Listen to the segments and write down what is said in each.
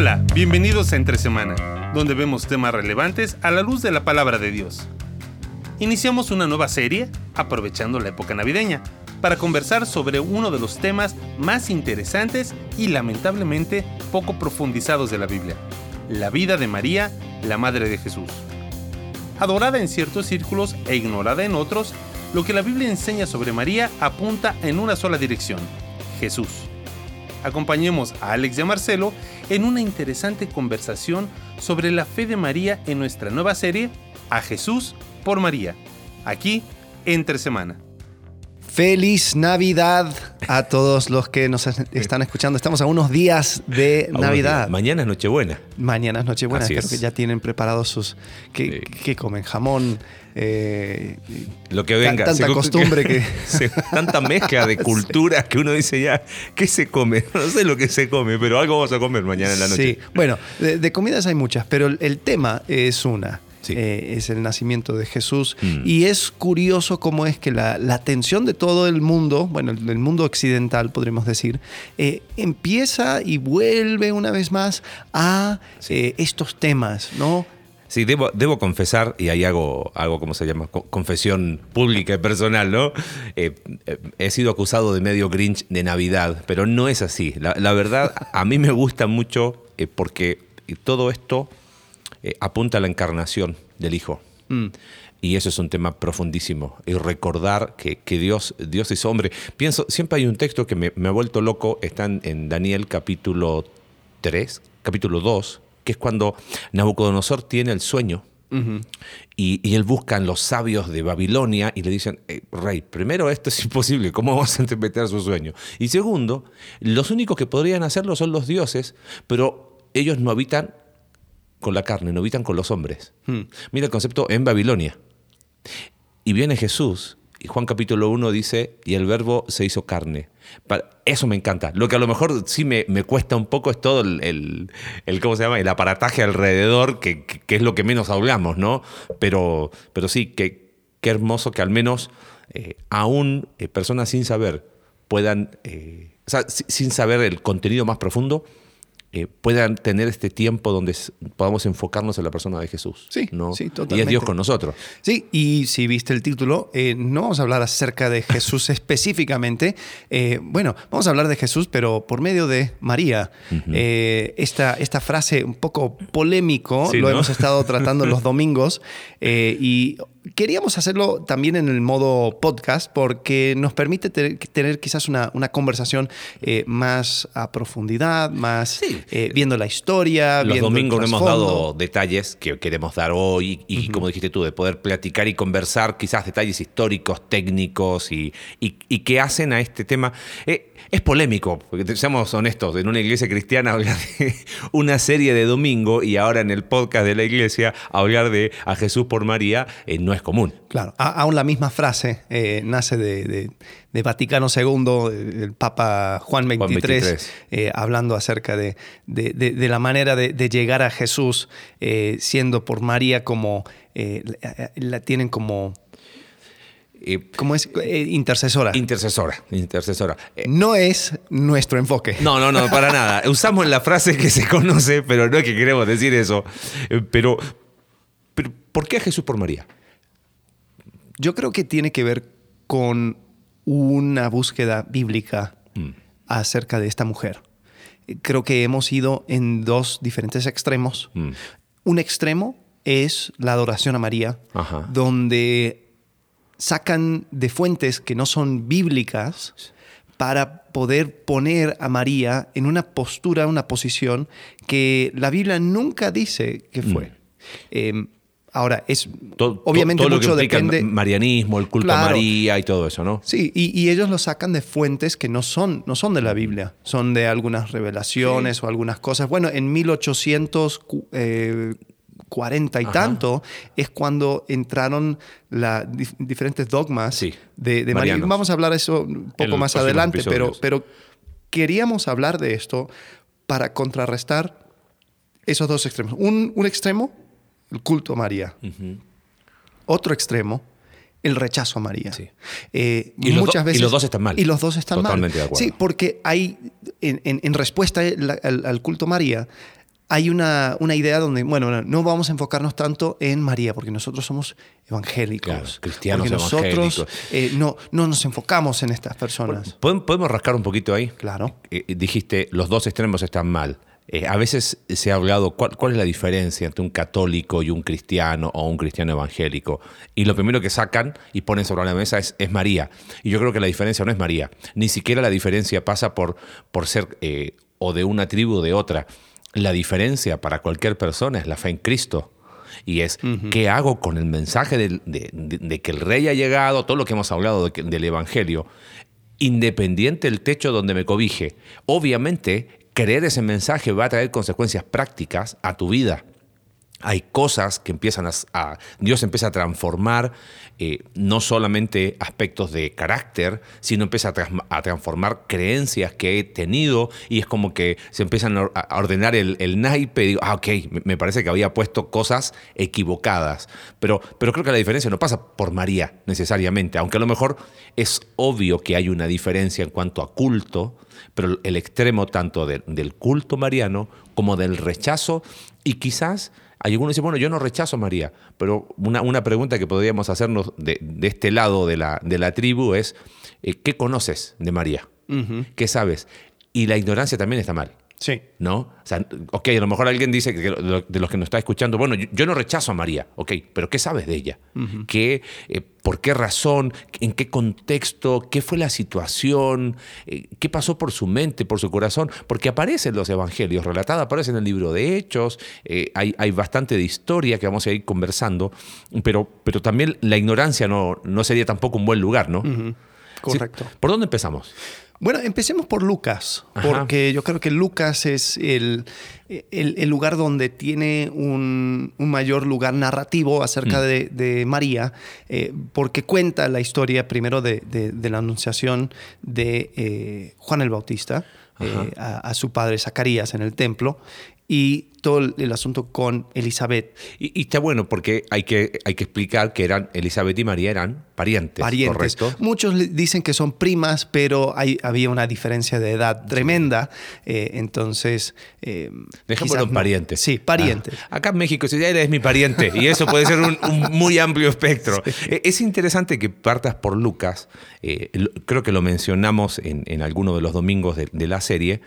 Hola, bienvenidos a Entre Semana, donde vemos temas relevantes a la luz de la palabra de Dios. Iniciamos una nueva serie, aprovechando la época navideña, para conversar sobre uno de los temas más interesantes y lamentablemente poco profundizados de la Biblia, la vida de María, la Madre de Jesús. Adorada en ciertos círculos e ignorada en otros, lo que la Biblia enseña sobre María apunta en una sola dirección, Jesús. Acompañemos a Alex y a Marcelo en una interesante conversación sobre la fe de María en nuestra nueva serie, A Jesús por María, aquí entre semana. Feliz Navidad a todos los que nos están escuchando. Estamos a unos días de Navidad. Mañana es Nochebuena. Mañana es Nochebuena. Creo que ya tienen preparados sus. ¿Qué, comen? Jamón. Eh, Lo que venga. Tanta costumbre que. tanta mezcla de culturas que uno dice ya, ¿qué se come? No sé lo que se come, pero algo vamos a comer mañana en la noche. Sí, bueno, de comidas hay muchas, pero el tema es una. Eh, es el nacimiento de Jesús. Mm. Y es curioso cómo es que la, atención de todo el mundo, bueno, el, mundo occidental podríamos decir, eh, empieza y vuelve una vez más a eh, estos temas, ¿no? Sí, debo, debo, confesar, y ahí hago algo como se llama, confesión pública y personal, ¿no? he sido acusado de medio Grinch de Navidad, pero no es así. La, la verdad, a mí me gusta mucho porque todo esto eh, apunta a la encarnación del Hijo. Mm. Y eso es un tema profundísimo. Y recordar que, Dios, Dios es hombre. Pienso, siempre hay un texto que me, ha vuelto loco, está en, Daniel capítulo 3, capítulo 2, que es cuando Nabucodonosor tiene el sueño. y, él busca en los sabios de Babilonia y le dicen, eh, rey, primero esto es imposible, ¿cómo vamos a interpretar su sueño? Y segundo, los únicos que podrían hacerlo son los dioses, pero ellos no habitan con la carne, no habitan con los hombres. Hmm. Mira el concepto en Babilonia. Y viene Jesús, y Juan capítulo 1 dice, y el verbo se hizo carne. Eso me encanta. Lo que a lo mejor sí me, cuesta un poco es todo el, el, ¿cómo se llama? El aparataje alrededor, que, es lo que menos hablamos, ¿no? Pero, pero sí, que, qué hermoso que al menos eh, aún eh, personas sin saber puedan, eh, o sea, sin saber el contenido más profundo, eh, puedan tener este tiempo donde podamos enfocarnos en la persona de Jesús. Sí, ¿no? sí, totalmente. Y es Dios con nosotros. Sí, y si viste el título, eh, no vamos a hablar acerca de Jesús específicamente. Eh, bueno, vamos a hablar de Jesús, pero por medio de María. esta, esta frase un poco polémico, lo hemos estado tratando los domingos, y queríamos hacerlo también en el modo podcast porque nos permite tener, quizás una, conversación eh, más a profundidad, más eh, viendo la historia. Los domingos no hemos dado detalles que queremos dar hoy y, como dijiste tú, de poder platicar y conversar quizás detalles históricos, técnicos y, y, que hacen a este tema. Eh, es polémico, porque seamos honestos, en una iglesia cristiana hablar de una serie de domingo y ahora en el podcast de la iglesia hablar de a Jesús por María no es común. Claro, aún la misma frase eh, nace de, Vaticano II, el Papa Juan XXIII, eh, hablando acerca de, la manera de, llegar a Jesús, eh, siendo por María como, la tienen como ¿Cómo es? intercesora. Intercesora, intercesora. no es nuestro enfoque. No, no, no, para nada. Usamos la frase que se conoce, pero no es que queremos decir eso. Pero, pero ¿por qué a Jesús por María? Yo creo que tiene que ver con una búsqueda bíblica mm. acerca de esta mujer. Creo que hemos ido en dos diferentes extremos. Mm. Un extremo es la adoración a María, donde sacan de fuentes que no son bíblicas para poder poner a María en una postura, una posición que la Biblia nunca dice que fue. Mm. Em, Ahora, es obviamente todo, lo mucho que depende. marianismo, el culto a María y todo eso, ¿no? Sí, y, ellos lo sacan de fuentes que no son, no son de la Biblia, son de algunas revelaciones o algunas cosas. Bueno, en 1840 y tanto es cuando entraron las diferentes dogmas de, María. Vamos a hablar de eso un poco más adelante, pero, pero queríamos hablar de esto para contrarrestar esos dos extremos. Un, un extremo el culto a María. Otro extremo, el rechazo a María. Eh, y, muchas veces, y los dos están mal. Y los dos están Totalmente mal. De acuerdo. Sí, porque hay, en, respuesta al, culto a María, hay una, una, idea donde, bueno, no vamos a enfocarnos tanto en María, porque nosotros somos evangélicos. cristianos porque nosotros eh, no, no nos enfocamos en estas personas. ¿Podemos rascar un poquito ahí? Claro. Eh, dijiste, los dos extremos están mal. Eh, a veces se ha hablado cuál, cuál, es la diferencia entre un católico y un cristiano o un cristiano evangélico. Y lo primero que sacan y ponen sobre la mesa es, es María. Y yo creo que la diferencia no es María. Ni siquiera la diferencia pasa por, por ser o de una tribu o de otra. La diferencia para cualquier persona es la fe en Cristo. Y es, ¿qué hago con el mensaje de, que el rey ha llegado? Todo lo que hemos hablado del Evangelio, independiente del techo donde me cobije. Obviamente, creer ese mensaje va a traer consecuencias prácticas a tu vida hay cosas que empiezan a, Dios empieza a transformar eh, no solamente aspectos de carácter, sino empieza a, transformar creencias que he tenido y es como que se empiezan a ordenar el, naipe y digo, ah, ok, me parece que había puesto cosas equivocadas. Pero, pero creo que la diferencia no pasa por María necesariamente, aunque a lo mejor es obvio que hay una diferencia en cuanto a culto, pero el extremo tanto del culto mariano como del rechazo y quizás hay algunos dicen, bueno, yo no rechazo a María, pero una, una pregunta que podríamos hacernos de, este lado de la, de la tribu es, eh, ¿qué conoces de María? ¿Qué sabes? Y la ignorancia también está mal. Sí. ¿No? O sea, ok, a lo mejor alguien dice que de los que nos está escuchando, bueno, yo, no rechazo a María, ok, pero ¿qué sabes de ella? ¿Qué, eh, ¿Por qué razón? ¿En qué contexto? ¿Qué fue la situación? Eh, ¿Qué pasó por su mente, por su corazón? Porque aparecen los evangelios relatados, aparecen en el libro de Hechos, eh, hay, hay, bastante de historia que vamos a ir conversando, pero, pero también la ignorancia no, no sería tampoco un buen lugar, ¿no? Correcto. ¿Por dónde empezamos? Bueno, empecemos por Lucas, porque yo creo que Lucas es el, el, lugar donde tiene un, mayor lugar narrativo acerca mm. de, María, eh, porque cuenta la historia primero de, la anunciación de eh, Juan el Bautista. Eh, a, su padre Zacarías en el templo y todo el asunto con Elizabeth. Y, está bueno porque hay que, hay que explicar que eran Elizabeth y María eran parientes, parientes. Muchos dicen que son primas, pero hay, había una diferencia de edad tremenda. Eh, entonces. Eh, Dejémoslo parientes. Sí, parientes. Ah, acá en México, si eres mi pariente, y eso puede ser un, muy amplio espectro. E, es interesante que partas por Lucas. Eh, creo que lo mencionamos en, en alguno de los domingos de, de la serie,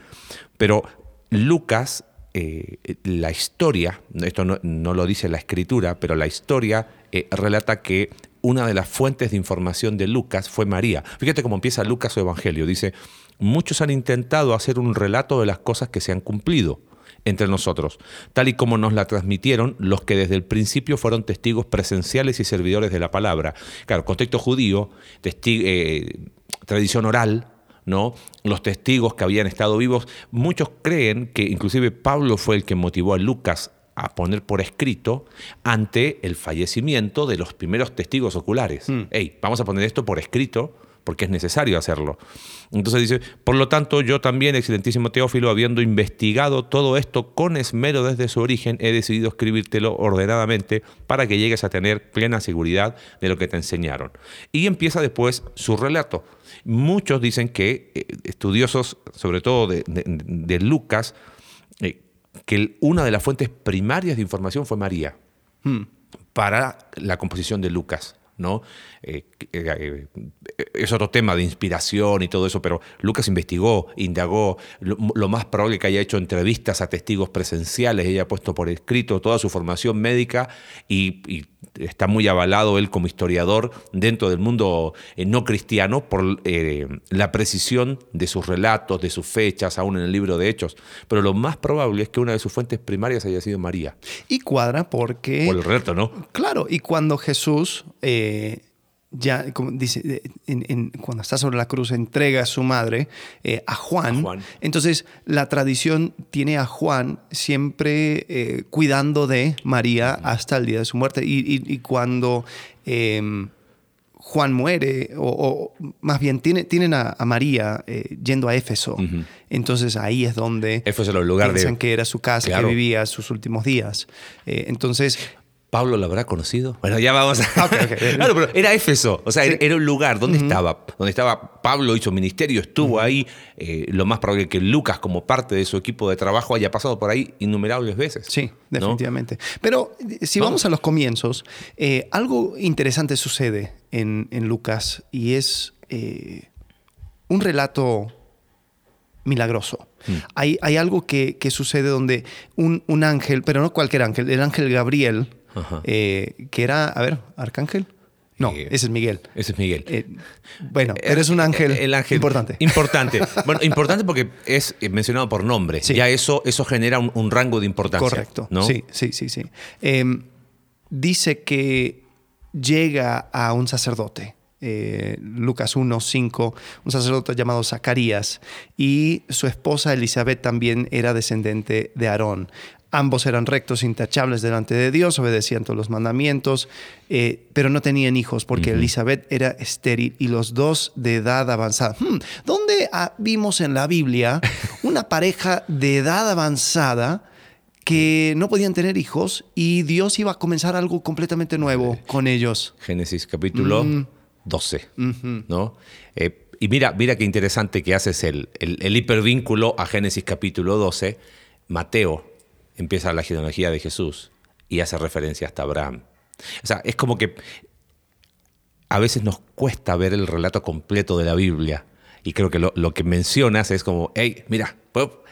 pero Lucas eh, la historia, esto no, lo dice la escritura, pero la historia eh, relata que una de las fuentes de información de Lucas fue María. Fíjate cómo empieza Lucas su Evangelio. Dice, muchos han intentado hacer un relato de las cosas que se han cumplido entre nosotros, tal y como nos la transmitieron los que desde el principio fueron testigos presenciales y servidores de la palabra. Claro, contexto judío, eh, tradición oral, ¿no? los testigos que habían estado vivos. Muchos creen que inclusive Pablo fue el que motivó a Lucas a poner por escrito ante el fallecimiento de los primeros testigos oculares. Mm. vamos a poner esto por escrito porque es necesario hacerlo. Entonces dice, por lo tanto, yo también, excelentísimo Teófilo, habiendo investigado todo esto con esmero desde su origen, he decidido escribírtelo ordenadamente para que llegues a tener plena seguridad de lo que te enseñaron. Y empieza después su relato. Muchos dicen que, eh, estudiosos, sobre todo de, Lucas, eh, que una de las fuentes primarias de información fue María hmm. para la composición de Lucas. Eh, eh, eh, es otro tema de inspiración y todo eso, pero Lucas investigó, indagó, lo, más probable que haya hecho entrevistas a testigos presenciales, ella ha puesto por escrito toda su formación médica y, está muy avalado él como historiador dentro del mundo no cristiano por la precisión de sus relatos, de sus fechas, aún en el libro de Hechos. Pero lo más probable es que una de sus fuentes primarias haya sido María. Y cuadra porque... Por el reto, ¿no? Claro, y cuando Jesús eh, ya, como dice, cuando está sobre la cruz, entrega a su madre eh, a, Juan. Entonces, la tradición tiene a Juan siempre eh, cuidando de María hasta el día de su muerte. Y, cuando em, Juan muere, o, más bien tienen a, María yendo a Éfeso. Entonces ahí es donde Éfeso es el lugar piensan que era su casa, que vivía sus últimos días. entonces ¿Pablo lo habrá conocido? Bueno, ya vamos a... claro, pero era Éfeso, o sea, era un lugar, ¿dónde estaba? Donde estaba Pablo, hizo ministerio, estuvo ahí, eh, lo más probable es que Lucas, como parte de su equipo de trabajo, haya pasado por ahí innumerables veces. Sí, definitivamente. Pero eh, si vamos, a los comienzos, eh, algo interesante sucede en, Lucas y es un relato milagroso. Mm. Hay, hay, algo que, sucede donde un, un, ángel, pero no cualquier ángel, el ángel Gabriel, eh, que era, a ver, Arcángel. No, eh, ese es Miguel. Ese es Miguel. Eh, bueno, eres un ángel, el ángel importante. Importante. bueno, importante porque es mencionado por nombre. Ya eso, eso genera un, rango de importancia. Correcto. Sí, sí, sí, sí. Em, dice que llega a un sacerdote. Lucas 1, 5, un sacerdote llamado Zacarías, y su esposa Elizabeth también era descendente de Aarón. Ambos eran rectos, intachables delante de Dios, obedecían todos los mandamientos, eh, pero no tenían hijos porque Elizabeth era estéril y los dos de edad avanzada. Hmm, ¿Dónde vimos en la Biblia una pareja de edad avanzada? que no podían tener hijos y Dios iba a comenzar algo completamente nuevo con ellos. Génesis capítulo 12, ¿no? Eh, y mira, mira qué interesante que haces el, el, el, hipervínculo a Génesis capítulo 12. Mateo empieza la genealogía de Jesús y hace referencia hasta Abraham. O sea, es como que a veces nos cuesta ver el relato completo de la Biblia. Y creo que lo, que mencionas es como, hey, mira,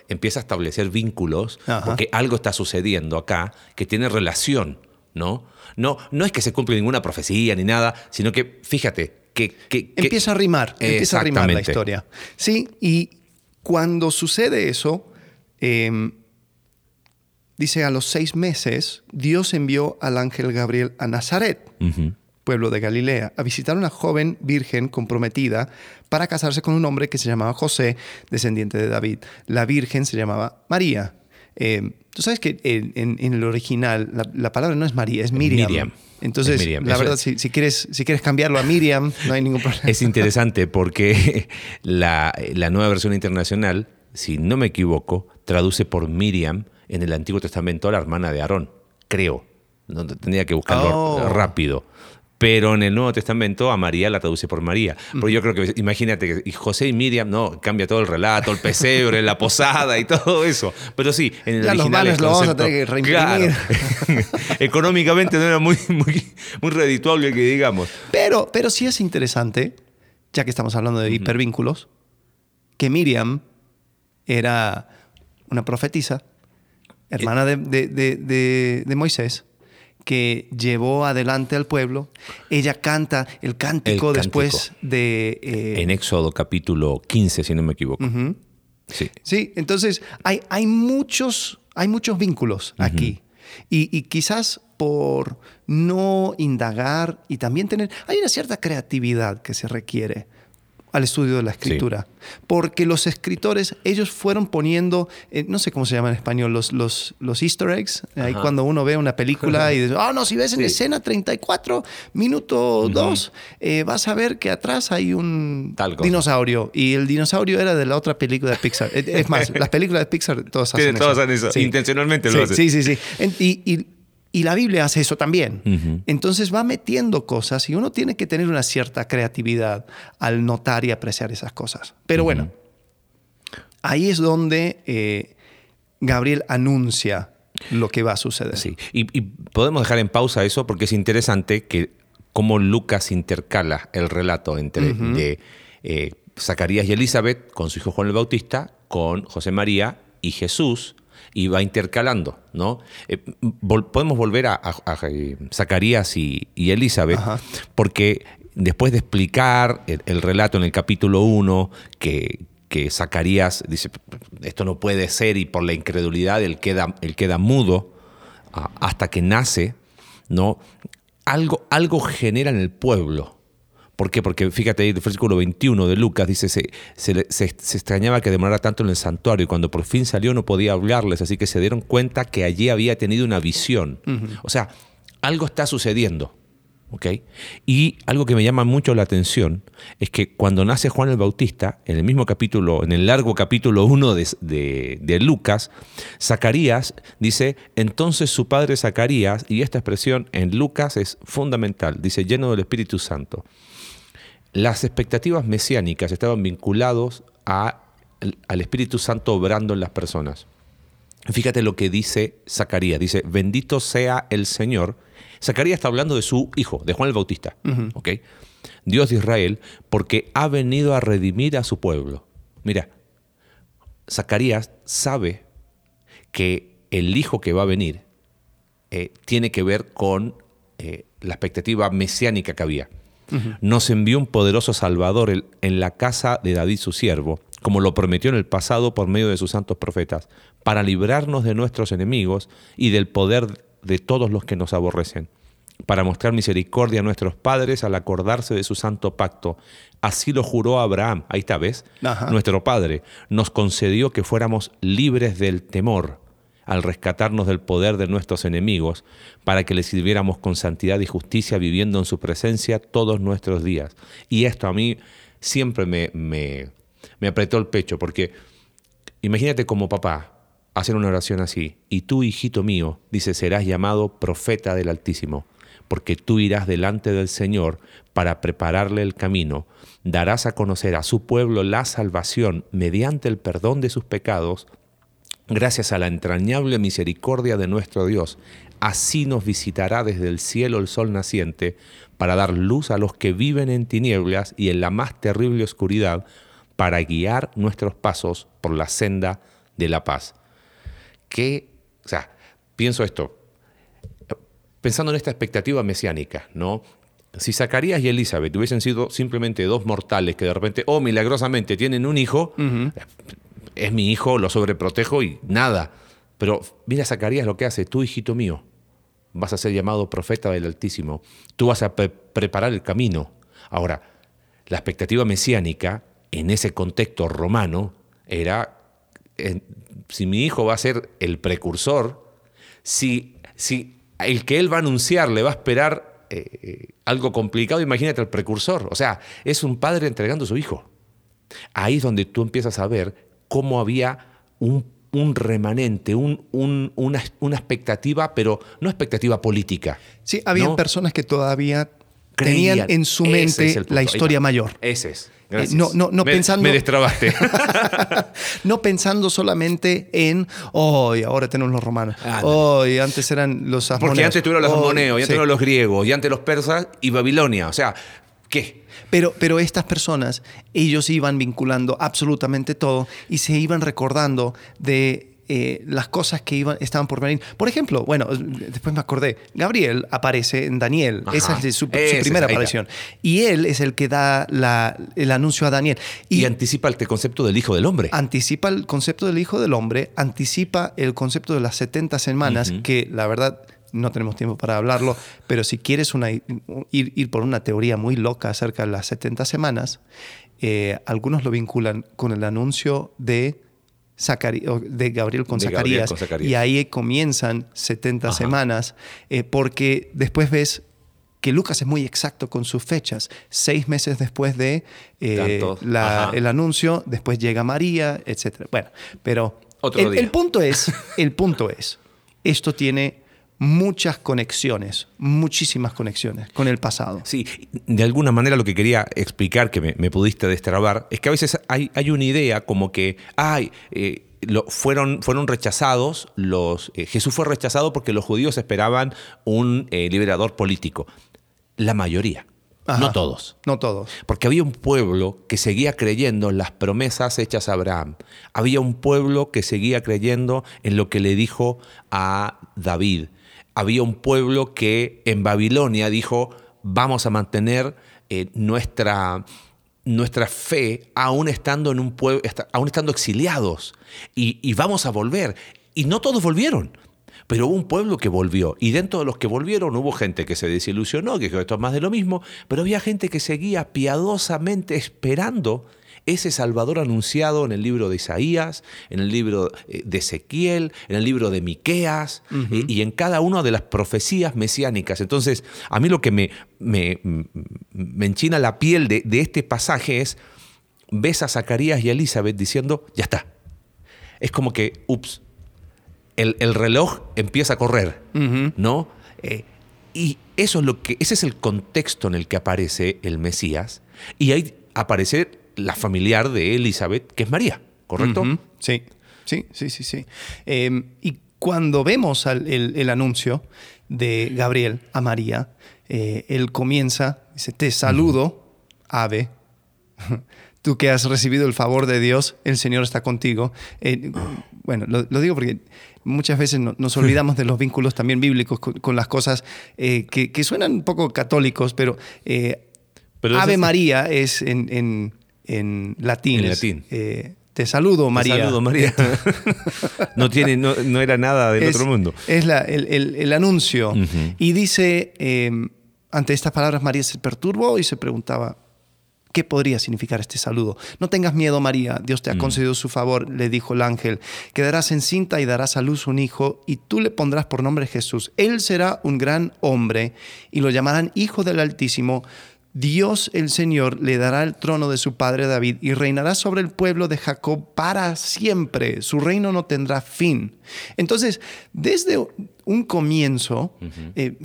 empieza a establecer vínculos porque algo está sucediendo acá que tiene relación, ¿no? No, no es que se cumple ninguna profecía ni nada, sino que, fíjate, que... empieza a rimar, empieza a rimar la historia. Sí, y cuando sucede eso, em, Dice, a los seis meses, Dios envió al ángel Gabriel a Nazaret, pueblo de Galilea, a visitar a una joven virgen comprometida para casarse con un hombre que se llamaba José, descendiente de David. La virgen se llamaba María. Eh, tú sabes que en, el original la, palabra no es María, es Miriam. Entonces, la verdad, si, quieres, si quieres cambiarlo a Miriam, no hay ningún problema. Es interesante porque la, la nueva versión internacional, si no me equivoco, traduce por Miriam en el Antiguo Testamento a la hermana de Aarón, creo. No, tendría que buscarlo oh. rápido. Pero en el Nuevo Testamento a María la traduce por María. Porque yo creo que, imagínate, que José y Miriam, no, cambia todo el relato, el pesebre, la posada y todo eso. Pero sí, en el original los lo vamos a tener que reimprimir. Económicamente no era muy, muy, muy redituable que digamos. Pero, pero sí es interesante, ya que estamos hablando de hipervínculos, que Miriam era una profetisa hermana de, Moisés, que llevó adelante al pueblo. Ella canta el cántico, después de... Eh, en Éxodo capítulo 15, si no me equivoco. sí. sí, entonces hay, hay, muchos, hay muchos vínculos aquí. Y, y, quizás por no indagar y también tener... Hay una cierta creatividad que se requiere al estudio de la escritura. Porque los escritores, ellos fueron poniendo, eh, no sé cómo se llama en español, los, los, los easter eggs. Ahí cuando uno ve una película y dice, ah, no, si ves en escena 34, minuto 2, eh, vas a ver que atrás hay un dinosaurio. Y el dinosaurio era de la otra película de Pixar. es más, las películas de Pixar todas hacen todas eso. Hacen eso. Intencionalmente lo hacen. Sí, sí, sí. y y la Biblia hace eso también. Entonces va metiendo cosas y uno tiene que tener una cierta creatividad al notar y apreciar esas cosas. Pero bueno, ahí es donde eh, Gabriel anuncia lo que va a suceder. Sí, y, podemos dejar en pausa eso porque es interesante que cómo Lucas intercala el relato entre de, eh, Zacarías y Elizabeth con su hijo Juan el Bautista, con José María y Jesús, y va intercalando, ¿no? Eh, podemos volver a, eh, Zacarías y, Elizabeth, porque después de explicar el, relato en el capítulo 1, que, que, Zacarías dice, esto no puede ser, y por la incredulidad él queda, él queda mudo hasta que nace, ¿no? Algo, algo genera en el pueblo ¿Por qué? Porque fíjate, el versículo 21 de Lucas dice, se, se, extrañaba que demorara tanto en el santuario y cuando por fin salió no podía hablarles, así que se dieron cuenta que allí había tenido una visión. O sea, algo está sucediendo. ¿ok? Y algo que me llama mucho la atención es que cuando nace Juan el Bautista, en el mismo capítulo, en el largo capítulo 1 de, de- de Lucas, Zacarías dice, entonces su padre Zacarías, y esta expresión en Lucas es fundamental, dice, lleno del Espíritu Santo. Las expectativas mesiánicas estaban vinculados a- al Espíritu Santo obrando en las personas. Fíjate lo que dice Zacarías. Dice, bendito sea el Señor. Zacarías está hablando de su hijo, de Juan el Bautista. Dios de Israel, porque ha venido a redimir a su pueblo. Mira, Zacarías sabe que el hijo que va a venir eh, tiene que ver con eh, la expectativa mesiánica que había. Nos envió un poderoso Salvador en- en la casa de David su siervo, como lo prometió en el pasado por medio de sus santos profetas, para librarnos de nuestros enemigos y del poder de todos los que nos aborrecen, para mostrar misericordia a nuestros padres al acordarse de su santo pacto. Así lo juró Abraham, ahí está, ¿ves? Ajá. Nuestro Padre nos concedió que fuéramos libres del temor al rescatarnos del poder de nuestros enemigos, para que le sirviéramos con santidad y justicia viviendo en su presencia todos nuestros días. Y esto a mí siempre me, me, me apretó el pecho, porque imagínate como papá hacer una oración así, y tú, hijito mío, dice, serás llamado profeta del Altísimo, porque tú irás delante del Señor para prepararle el camino, darás a conocer a su pueblo la salvación mediante el perdón de sus pecados, gracias a la entrañable misericordia de nuestro Dios. Así nos visitará desde el cielo el sol naciente para dar luz a los que viven en tinieblas y en la más terrible oscuridad, para guiar nuestros pasos por la senda de la paz. Que, o sea, pienso esto, pensando en esta expectativa mesiánica, ¿no? Si Zacarías y Elizabeth hubiesen sido simplemente dos mortales que de repente, oh, milagrosamente tienen un hijo, es mi hijo, lo sobreprotejo y nada. Pero mira Zacarías lo que hace, tú hijito mío, vas a ser llamado profeta del Altísimo, tú vas a pre- preparar el camino. Ahora, la expectativa mesiánica en ese contexto romano era, si mi hijo va a ser el precursor, si, si el que él va a anunciar le va a esperar eh, eh, algo complicado, imagínate el precursor. O sea, es un padre entregando a su hijo. Ahí es donde tú empiezas a ver cómo había un, un remanente, un- un- una, una expectativa, pero no expectativa política. Sí, había ¿no? personas que todavía Creían. tenían en su mente es la historia mayor. Ese es. Eh, no- no- no Me- pensando- Me destrabaste. No pensando solamente en, hoy ahora tenemos los romanos, hoy antes eran los asmoneos. Porque antes tuvieron los y antes sí. los griegos, y antes los persas y Babilonia. O sea, ¿qué? Pero, pero estas personas, ellos iban vinculando absolutamente todo y se iban recordando de eh, las cosas que iban, estaban por venir. Por ejemplo, bueno, después me acordé, Gabriel aparece en Daniel, Ajá. esa es su, su Ese es, primera aparición. Y él es el que da la- el anuncio a Daniel. Y, anticipa el concepto del Hijo del Hombre. anticipa el concepto del Hijo del Hombre, anticipa el concepto de las 70 semanas, que la verdad no tenemos tiempo para hablarlo, pero si quieres una, ir, ir por una teoría muy loca acerca de las 70 semanas, eh, algunos lo vinculan con el anuncio de, Zacari- de Gabriel con De Gabriel Zacarías, con Zacarías. y ahí comienzan 70 Ajá. semanas, eh, porque después ves que Lucas es muy exacto con sus fechas. Seis meses después de eh, la- el anuncio, después llega María, etc. Bueno, pero Otro el, día. el punto es, el punto es, esto tiene muchas conexiones, muchísimas conexiones con el pasado. Sí, de alguna manera lo que quería explicar, que me, me pudiste destrabar, es que a veces hay, hay una idea como que, ay, eh, lo- fueron, fueron rechazados, los, eh, Jesús fue rechazado porque los judíos esperaban un eh, liberador político. La mayoría, Ajá. no todos. No todos. Porque había un pueblo que seguía creyendo en las promesas hechas a Abraham. Había un pueblo que seguía creyendo en lo que le dijo a David. Había un pueblo que en Babilonia dijo, vamos a mantener eh, nuestra, nuestra fe aún estando, en un pueblo, aún estando exiliados. Y, y vamos a volver. Y no todos volvieron. Pero hubo un pueblo que volvió. Y dentro de los que volvieron hubo gente que se desilusionó, que dijo esto es más de lo mismo. Pero había gente que seguía piadosamente esperando ese Salvador anunciado en el libro de Isaías, en el libro eh, de Ezequiel, en el libro de Miqueas eh, y en cada una de las profecías mesiánicas. Entonces, a mí lo que me, me, me enchina la piel de, de este pasaje es, ves a Zacarías y a Elizabeth diciendo, ya está. Es como que, ups, el, el reloj empieza a correr, ¿no? Eh, y eso es lo que, ese es el contexto en el que aparece el Mesías. Y ahí aparece la familiar de Elizabeth, que es María, ¿correcto? Sí, sí, sí, sí, sí. Em, y cuando vemos el, anuncio de Gabriel a María, eh, él comienza, dice, te saludo, ave. Tú que has recibido el favor de Dios, el Señor está contigo. Eh, bueno, lo, digo porque muchas veces nos olvidamos de los vínculos también bíblicos con, las cosas eh, que, suenan un poco católicos, pero, Ave María es en en latín. En latín. Eh, te saludo, María. Te saludo, María. no, tiene, no, era nada del otro mundo. Es la, el, anuncio. Y dice, em, ante estas palabras, María se perturbó y se preguntaba, ¿qué podría significar este saludo? No tengas miedo, María. Dios te ha mm. concedido su favor, le dijo el ángel. Quedarás encinta y darás a luz un hijo, y tú le pondrás por nombre Jesús. Él será un gran hombre, y lo llamarán Hijo del Altísimo Dios el Señor le dará el trono de su padre David y reinará sobre el pueblo de Jacob para siempre. Su reino no tendrá fin. Entonces, desde un comienzo, eh,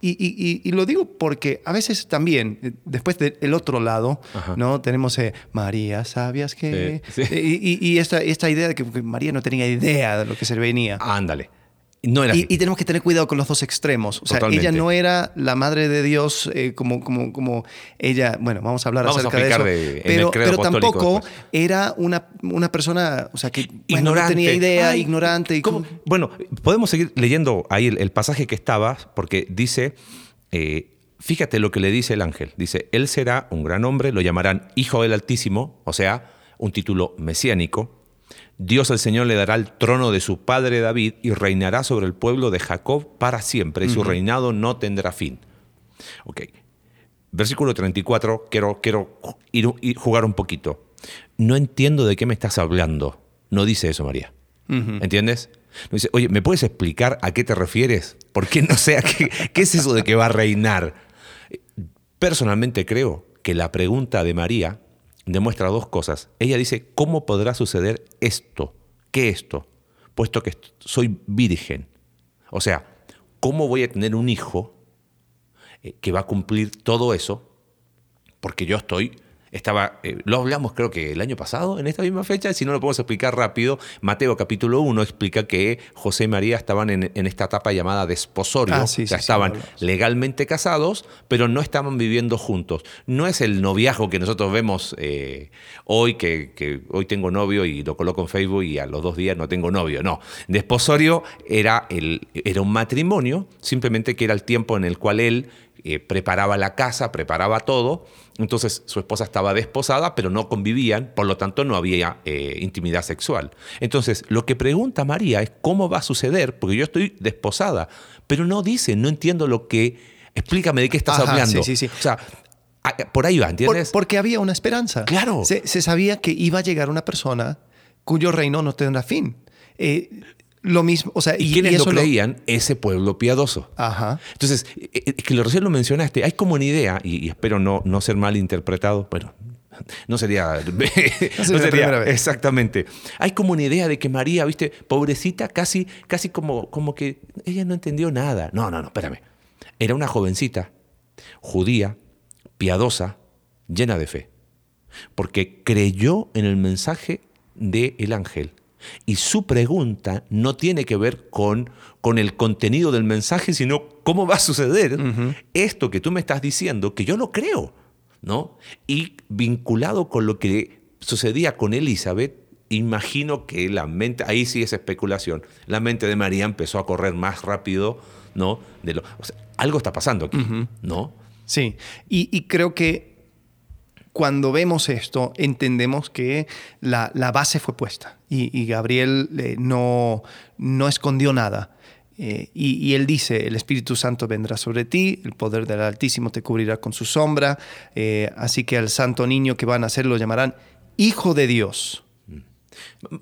y, lo digo porque a veces también, eh, después del otro lado, ¿no? tenemos eh, María, ¿sabías que? Y, esta, esta idea de que María no tenía idea de lo que se venía. Ándale y, tenemos que tener cuidado con los dos extremos. O sea, ella no era la madre de Dios eh, como, como, como ella, bueno, vamos a hablar acerca de eso. pero, tampoco era una, una persona, o sea, que no tenía idea, ignorante. Y Bueno, podemos seguir leyendo ahí el, pasaje que estaba, porque dice, eh, fíjate lo que le dice el ángel. Dice, él será un gran hombre, lo llamarán Hijo del Altísimo, o sea, un título mesiánico Dios el Señor le dará el trono de su padre David y reinará sobre el pueblo de Jacob para siempre, y su reinado no tendrá fin. Ok. Versículo 34, quiero, quiero ir, jugar un poquito. No entiendo de qué me estás hablando. No dice eso, María. ¿Entiendes? No dice, oye, ¿me puedes explicar a qué te refieres? ¿Por qué no sé qué, qué es eso de que va a reinar? Personalmente creo que la pregunta de María demuestra dos cosas. Ella dice, ¿cómo podrá suceder esto? ¿Qué esto? Puesto que soy virgen. O sea, ¿cómo voy a tener un hijo eh, que va a cumplir todo eso? Porque yo estoy estaba, eh, lo hablamos creo que el año pasado, en esta misma fecha, si no lo podemos explicar rápido, Mateo capítulo 1 explica que José y María estaban en, esta etapa llamada desposorio, ah, o sea, estaban legalmente casados, pero no estaban viviendo juntos. No es el noviazgo que nosotros vemos eh, hoy, que, hoy tengo novio y lo coloco en Facebook y a los dos días no tengo novio, no. Desposorio era, el, era un matrimonio, simplemente que era el tiempo en el cual él eh, preparaba la casa, preparaba todo. Entonces su esposa estaba desposada, pero no convivían, por lo tanto no había eh, intimidad sexual. Entonces lo que pregunta María es cómo va a suceder, porque yo estoy desposada, pero no dice, no entiendo lo que, explícame de qué estás hablando. Sí, sí, sí. O sea, por ahí va, ¿entiendes? porque había una esperanza. Claro. Se, sabía que iba a llegar una persona cuyo reino no tendrá fin. Eh, lo mismo, o sea, y, quienes lo creían, ese pueblo piadoso. Ajá. Entonces, es eh, eh, que lo recién lo mencionaste, hay como una idea, y, espero no, no ser mal interpretado, bueno, no sería, no sería, exactamente. Hay como una idea de que María, viste, pobrecita, casi, casi como, como que ella no entendió nada. No, no, no, espérame. Era una jovencita, judía, piadosa, llena de fe, porque creyó en el mensaje del ángel y su pregunta no tiene que ver con, con el contenido del mensaje, sino cómo va a suceder esto que tú me estás diciendo, que yo lo creo, ¿no? Y vinculado con lo que sucedía con Elizabeth, imagino que la mente, ahí sí es especulación, la mente de María empezó a correr más rápido, ¿no? De lo, algo está pasando aquí, ¿no? Sí, y creo que cuando vemos esto, entendemos que la, base fue puesta y, Gabriel eh, no, no escondió nada. Eh, y, y él dice, el Espíritu Santo vendrá sobre ti, el poder del Altísimo te cubrirá con su sombra, eh, así que al santo niño que van a nacer lo llamarán Hijo de Dios.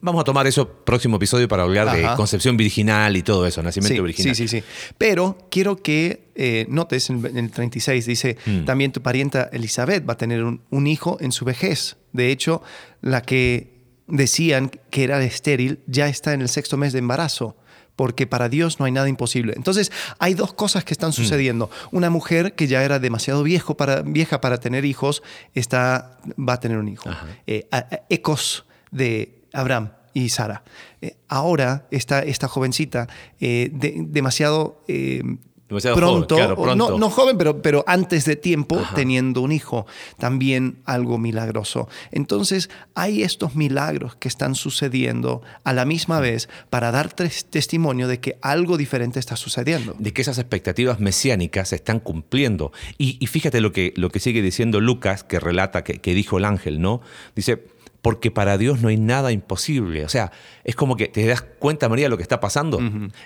Vamos a tomar eso próximo episodio para hablar de concepción virginal y todo eso, nacimiento Sí, virginal. sí, sí, sí. Pero quiero que eh, notes en, el 36, dice, Mm. también tu parienta Elizabeth va a tener un, un hijo en su vejez. De hecho, la que decían que era estéril ya está en el sexto mes de embarazo. Porque para Dios no hay nada imposible. Entonces, hay dos cosas que Mm. están sucediendo. Una mujer que ya era demasiado viejo para, vieja para tener hijos, está, va a tener un hijo. Eh, a- a- ecos de Abraham y Sara. Eh, ahora está esta jovencita eh, de- demasiado, eh, Demasiado pronto, joven, claro, o no- joven, pero, pero antes de tiempo Ajá. teniendo un hijo. También algo milagroso. Entonces hay estos milagros que están sucediendo a la misma vez para dar tes- testimonio de que algo diferente está sucediendo. de que esas expectativas mesiánicas se están cumpliendo. Y, y fíjate lo que, lo que sigue diciendo Lucas, que relata, que, que dijo el ángel, ¿no? Dice, porque para Dios no hay nada imposible. O sea, es como que te das cuenta, María, de lo que está pasando,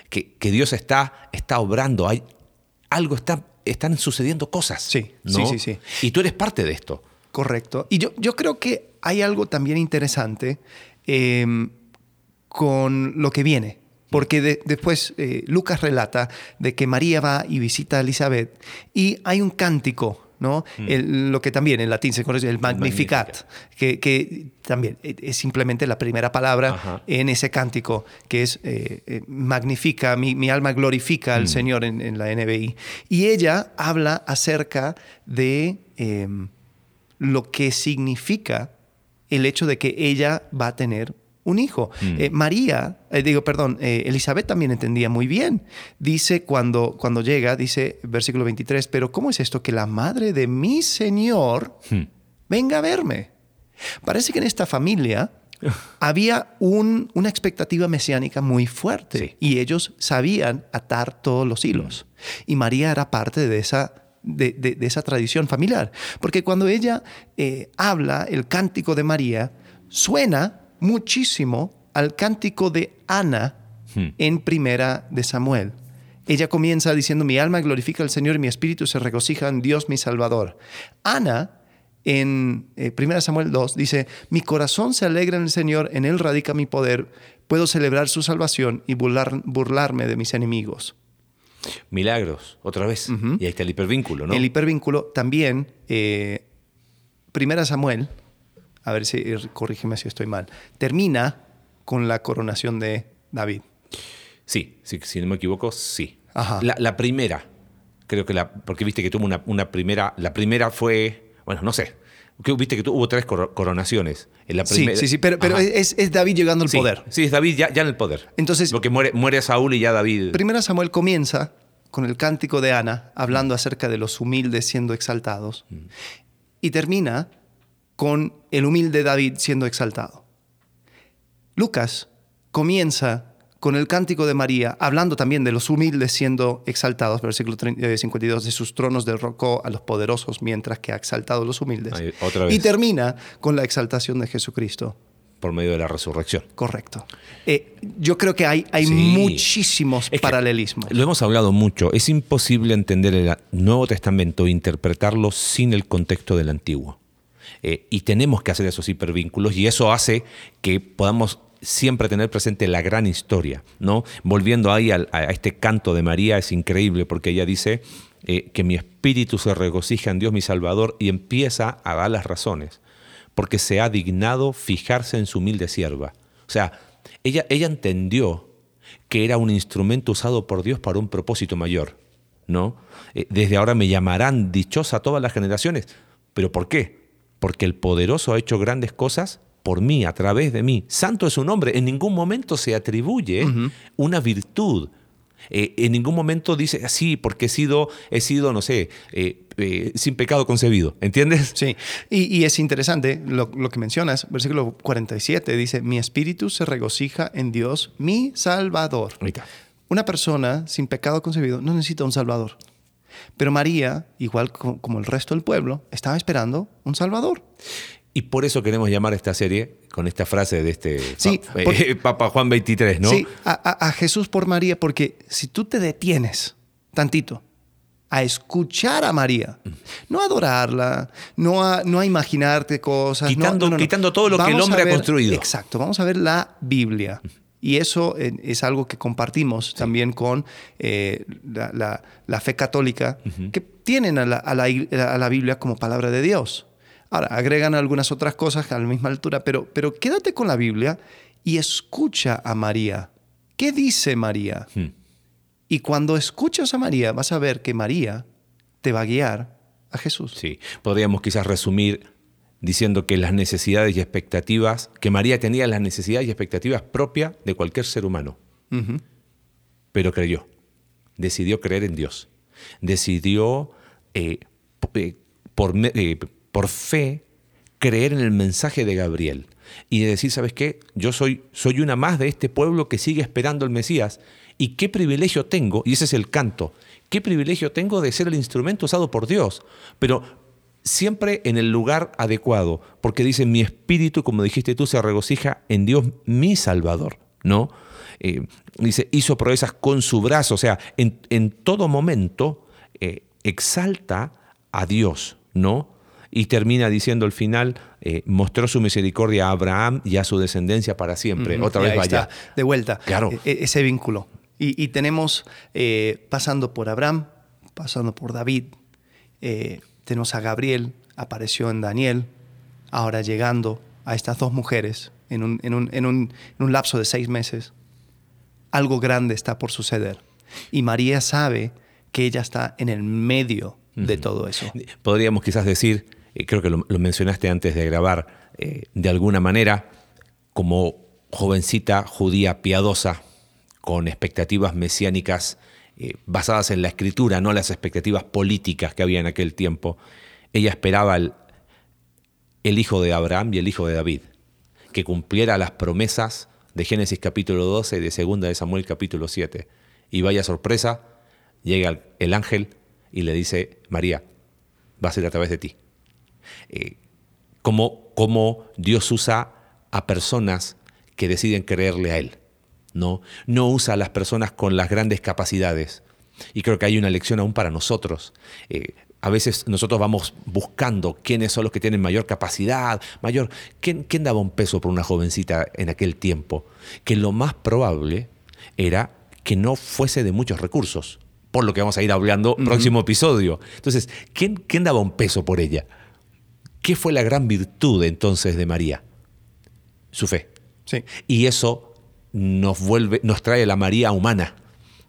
que, que Dios está, está obrando, hay algo, está, están sucediendo cosas. Sí, ¿no? sí, sí, sí. Y tú eres parte de esto. Correcto. Y yo, yo creo que hay algo también interesante eh, con lo que viene. Porque de- después eh, Lucas relata de que María va y visita a Elizabeth y hay un cántico, ¿no? El- lo que también en latín se conoce el Magnificat, que, que también es simplemente la primera palabra Ajá. en ese cántico, que es eh, eh, magnifica, mi, mi alma glorifica al Señor en, en la NBI. Y ella habla acerca de eh, lo que significa el hecho de que ella va a tener un hijo. Eh, María, eh, digo, perdón, eh, Elizabeth también entendía muy bien. Dice cuando, cuando llega, dice versículo 23, pero ¿cómo es esto que la madre de mi Señor Hmm. venga a verme? Parece que en esta familia había un- una expectativa mesiánica muy fuerte Sí. y ellos sabían atar todos los hilos. Y María era parte de esa, de, de- de esa tradición familiar. Porque cuando ella eh, habla, el cántico de María suena muchísimo al cántico de Ana Hmm. en Primera de Samuel. Ella comienza diciendo, mi alma glorifica al Señor y mi espíritu se regocija en Dios mi Salvador. Ana, en eh, 1 Samuel 2, dice, mi corazón se alegra en el Señor, en Él radica mi poder, puedo celebrar su salvación y burlar- burlarme de mis enemigos. Milagros, otra vez. Y ahí está el hipervínculo, ¿no? El hipervínculo también, eh, 1 Samuel, a ver si, corrígeme si estoy mal, termina con la coronación de David. Sí, sí, si no me equivoco, sí. Ajá. La, la primera, creo que la, porque viste que tuvo una, una primera, la primera fue, bueno, no sé, viste que tu- hubo tres coro- coronaciones. En la Sí, primera- sí, sí, pero, pero es, es David llegando al Sí, poder. Sí, es David ya, ya en el poder. Entonces- Porque muere, muere Saúl y ya David. Primera Samuel comienza con el cántico de Ana, hablando acerca de los humildes siendo exaltados, y termina con el humilde David siendo exaltado. Lucas comienza con el cántico de María, hablando también de los humildes siendo exaltados, versículo 30, eh, 52, de sus tronos derrocó a los poderosos mientras que ha exaltado a los humildes. Ahí, otra vez. Y termina con la exaltación de Jesucristo. por medio de la resurrección. Correcto. Eh, yo creo que hay, hay Sí. muchísimos Es paralelismos. Lo hemos hablado mucho. Es imposible entender el Nuevo Testamento e interpretarlo sin el contexto del Antiguo. Eh, y tenemos que hacer esos hipervínculos y eso hace que podamos siempre tener presente la gran historia. ¿no? Volviendo ahí a, este canto de María, es increíble porque ella dice eh, que mi espíritu se regocija en Dios mi Salvador y empieza a dar las razones, porque se ha dignado fijarse en su humilde sierva. O sea, ella, ella entendió que era un instrumento usado por Dios para un propósito mayor. ¿no? Eh, desde ahora me llamarán dichosa todas las generaciones. ¿Pero por qué? Porque el poderoso ha hecho grandes cosas por mí, a través de mí. Santo es su nombre. En ningún momento se atribuye una virtud. Eh, en ningún momento dice así, porque he sido, he sido no sé, eh, eh, sin pecado concebido. ¿Entiendes? Sí, y, y es interesante lo, lo que mencionas, versículo 47 dice, mi espíritu se regocija en Dios, mi Salvador. Ahorita. Una persona sin pecado concebido no necesita un Salvador. Pero María, igual co- como el resto del pueblo, estaba esperando un Salvador. Y por eso queremos llamar esta serie con esta frase de este Sí, pa- por- eh, Papa Juan 23, ¿no? Sí, a, a- a Jesús por María, porque si tú te detienes tantito a escuchar a María, no a adorarla, no a, no a imaginarte cosas, Quitando- no, no, no. quitando todo lo que el a hombre ha construido. Exacto, vamos a ver la Biblia. Y eso eh, es algo que compartimos también con eh, la, la- la fe católica, que tienen a la, a a la Biblia como palabra de Dios. Ahora, agregan algunas otras cosas a la misma altura, pero, pero quédate con la Biblia y escucha a María. ¿Qué dice María? Hmm. Y cuando escuchas a María, vas a ver que María te va a guiar a Jesús. Sí, podríamos quizás resumir diciendo que las necesidades y expectativas, que María tenía las necesidades y expectativas propias de cualquier ser humano, pero creyó, decidió creer en Dios, decidió eh, eh, por, eh, por fe creer en el mensaje de Gabriel. Y de decir, ¿sabes qué? Yo soy, soy una más de este pueblo que sigue esperando el Mesías. Y qué privilegio tengo, y ese es el canto, qué privilegio tengo de ser el instrumento usado por Dios, pero siempre en el lugar adecuado, porque dice, mi espíritu, como dijiste tú, se regocija en Dios mi Salvador, ¿no? Eh, dice, hizo proezas con su brazo, o sea, en, en todo momento eh, exalta a Dios, ¿no? Y termina diciendo al final, eh, mostró su misericordia a Abraham y a su descendencia para siempre. Otra vez vaya. está, de vuelta. Claro. e- e- ese vínculo. Y, y tenemos, pasando por Abraham, pasando por David, tenemos a Gabriel, apareció en Daniel, ahora llegando a estas dos mujeres en un, en un- en un- en un lapso de seis meses. Algo grande está por suceder. Y María sabe que ella está en el medio de todo eso. Podríamos quizás decir, eh, creo que lo, lo mencionaste antes de grabar, eh, de alguna manera, como jovencita judía piadosa, con expectativas mesiánicas eh, basadas en la escritura, no las expectativas políticas que había en aquel tiempo, ella esperaba el, hijo de Abraham y el hijo de David, que cumpliera las promesas de Génesis capítulo 12 y de segunda de Samuel capítulo 7. Y vaya sorpresa, llega el- el ángel y le dice, María, va a ser a través de ti. Eh, cómo Dios usa a personas que deciden creerle a Él. No, no usa a las personas con las grandes capacidades. Y creo que hay una lección aún para nosotros. Eh, a veces nosotros vamos buscando quiénes son los que tienen mayor capacidad, mayor... ¿Quién, quién daba un peso por una jovencita en aquel tiempo? Que lo más probable era que no fuese de muchos recursos, por lo que vamos a ir hablando próximo episodio. Entonces, ¿quién, ¿quién daba un peso por ella? ¿Qué fue la gran virtud entonces de María? Su fe. Sí. Y eso nos vuelve, nos trae la María humana,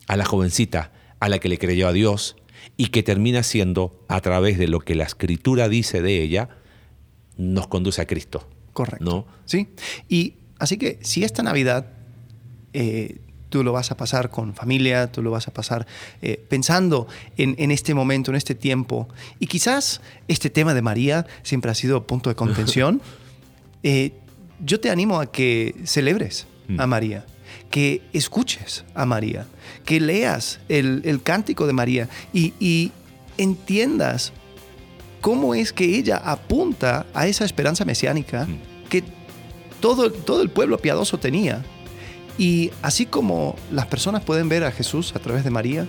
a la jovencita, a la que le creyó a Dios y que termina siendo, a través de lo que la escritura dice de ella, nos conduce a Cristo. Correcto. ¿No? Sí. Y así que si esta Navidad eh, tú lo vas a pasar con familia, tú lo vas a pasar eh, pensando en, en este momento, en este tiempo, y quizás este tema de María siempre ha sido punto de contención, eh, yo te animo a que celebres a María, que escuches a María, que leas el, el cántico de María y, y entiendas cómo es que ella apunta a esa esperanza mesiánica que todo, todo el pueblo piadoso tenía. Y así como las personas pueden ver a Jesús a través de María,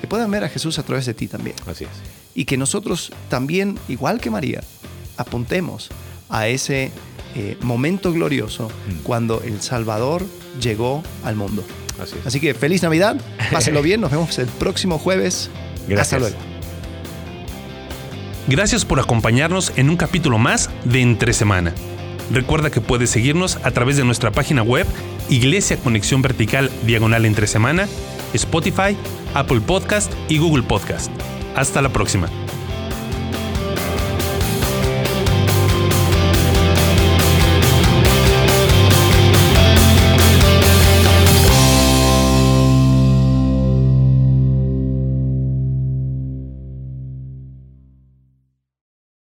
que puedan ver a Jesús a través de ti también. Así es. Y que nosotros también, igual que María, apuntemos a ese eh, momento glorioso cuando el Salvador llegó al mundo. Así es. Así que feliz Navidad, pásenlo bien, nos vemos el próximo jueves. Gracias. Hasta luego. Gracias por acompañarnos en un capítulo más de Entre Semana. Recuerda que puedes seguirnos a través de nuestra página web Iglesia Conexión Vertical Diagonal Entre Semana, Spotify, Apple Podcast y Google Podcast. Hasta la próxima.